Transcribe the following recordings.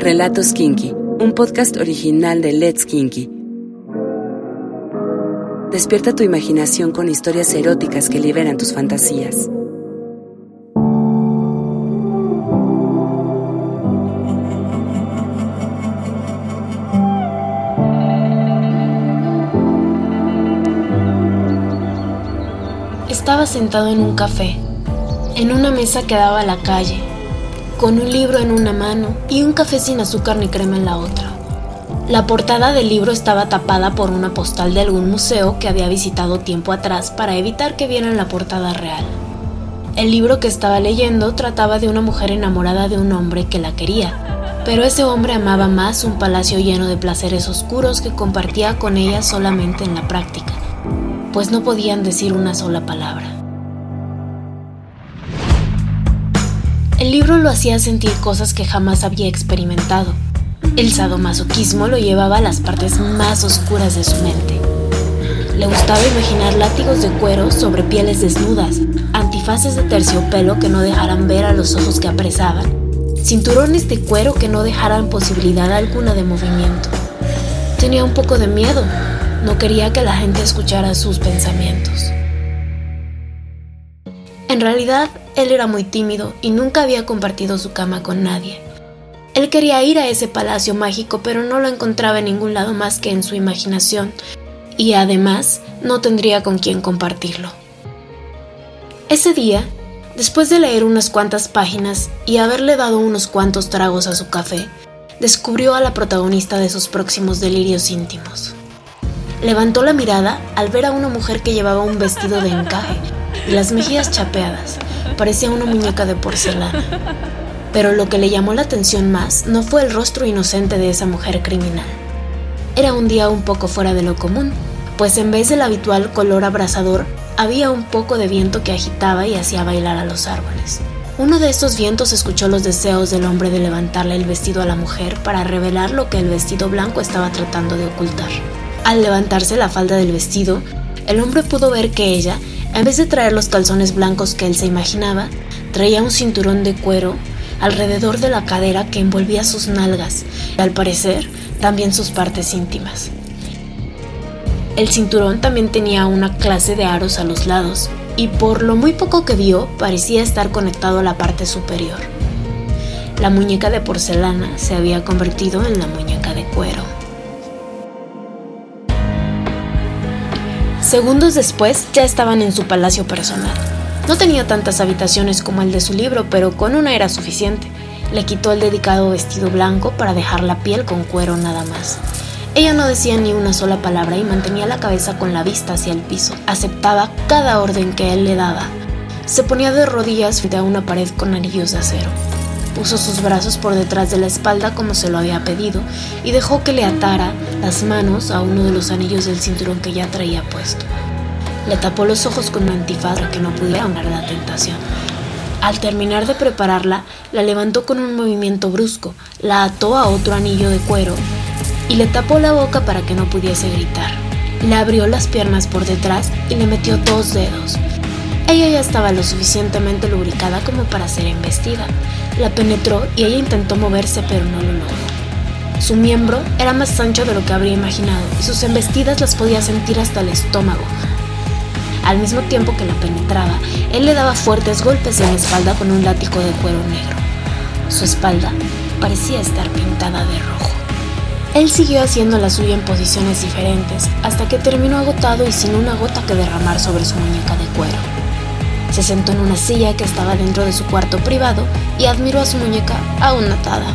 Relatos Kinky, un podcast original de Let's Kinky. Despierta tu imaginación con historias eróticas que liberan tus fantasías. Estaba sentado en un café, en una mesa que daba a la calle, con un libro en una mano y un café sin azúcar ni crema en la otra. La portada del libro estaba tapada por una postal de algún museo que había visitado tiempo atrás para evitar que vieran la portada real. El libro que estaba leyendo trataba de una mujer enamorada de un hombre que la quería, pero ese hombre amaba más un palacio lleno de placeres oscuros que compartía con ella solamente en la práctica, pues no podían decir una sola palabra. El libro lo hacía sentir cosas que jamás había experimentado. El sadomasoquismo lo llevaba a las partes más oscuras de su mente. Le gustaba imaginar látigos de cuero sobre pieles desnudas, antifaces de terciopelo que no dejaran ver a los ojos que apresaban, cinturones de cuero que no dejaran posibilidad alguna de movimiento. Tenía un poco de miedo, no quería que la gente escuchara sus pensamientos. En realidad, él era muy tímido y nunca había compartido su cama con nadie. Él quería ir a ese palacio mágico, pero no lo encontraba en ningún lado más que en su imaginación, y además no tendría con quién compartirlo. Ese día, después de leer unas cuantas páginas y haberle dado unos cuantos tragos a su café, descubrió a la protagonista de sus próximos delirios íntimos. Levantó la mirada al ver a una mujer que llevaba un vestido de encaje y las mejillas chapeadas, parecía una muñeca de porcelana. Pero lo que le llamó la atención más no fue el rostro inocente de esa mujer criminal. Era un día un poco fuera de lo común, pues en vez del habitual color abrasador, había un poco de viento que agitaba y hacía bailar a los árboles. Uno de estos vientos escuchó los deseos del hombre de levantarle el vestido a la mujer para revelar lo que el vestido blanco estaba tratando de ocultar. Al levantarse la falda del vestido, el hombre pudo ver que ella en vez de traer los calzones blancos que él se imaginaba, traía un cinturón de cuero alrededor de la cadera que envolvía sus nalgas y al parecer también sus partes íntimas. El cinturón también tenía una clase de aros a los lados y por lo muy poco que vio parecía estar conectado a la parte superior. La muñeca de porcelana se había convertido en la muñeca de cuero. Segundos después ya estaban en su palacio personal. No tenía tantas habitaciones como el de su libro, pero con una era suficiente. Le quitó el dedicado vestido blanco para dejar la piel con cuero nada más. Ella no decía ni una sola palabra y mantenía la cabeza con la vista hacia el piso. Aceptaba cada orden que él le daba. Se ponía de rodillas frente a una pared con anillos de acero. Puso sus brazos por detrás de la espalda como se lo había pedido y dejó que le atara las manos a uno de los anillos del cinturón que ya traía puesto. Le tapó los ojos con un antifaz para que no pudiera ahogar la tentación. Al terminar de prepararla, la levantó con un movimiento brusco, la ató a otro anillo de cuero y le tapó la boca para que no pudiese gritar. Le abrió las piernas por detrás y le metió dos dedos. Ella ya estaba lo suficientemente lubricada como para ser embestida. La penetró y ella intentó moverse pero no lo logró. Su miembro era más ancho de lo que habría imaginado y sus embestidas las podía sentir hasta el estómago. Al mismo tiempo que la penetraba, él le daba fuertes golpes en la espalda con un látigo de cuero negro. Su espalda parecía estar pintada de rojo. Él siguió haciendo la suya en posiciones diferentes hasta que terminó agotado y sin una gota que derramar sobre su muñeca de cuero. Se sentó en una silla que estaba dentro de su cuarto privado y admiró a su muñeca aún atada.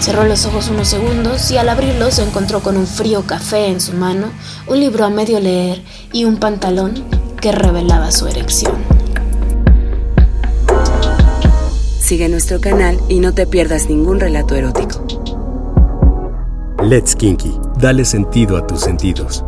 Cerró los ojos unos segundos y al abrirlos se encontró con un frío café en su mano, un libro a medio leer y un pantalón que revelaba su erección. Sigue nuestro canal y no te pierdas ningún relato erótico. Let's Kinky, dale sentido a tus sentidos.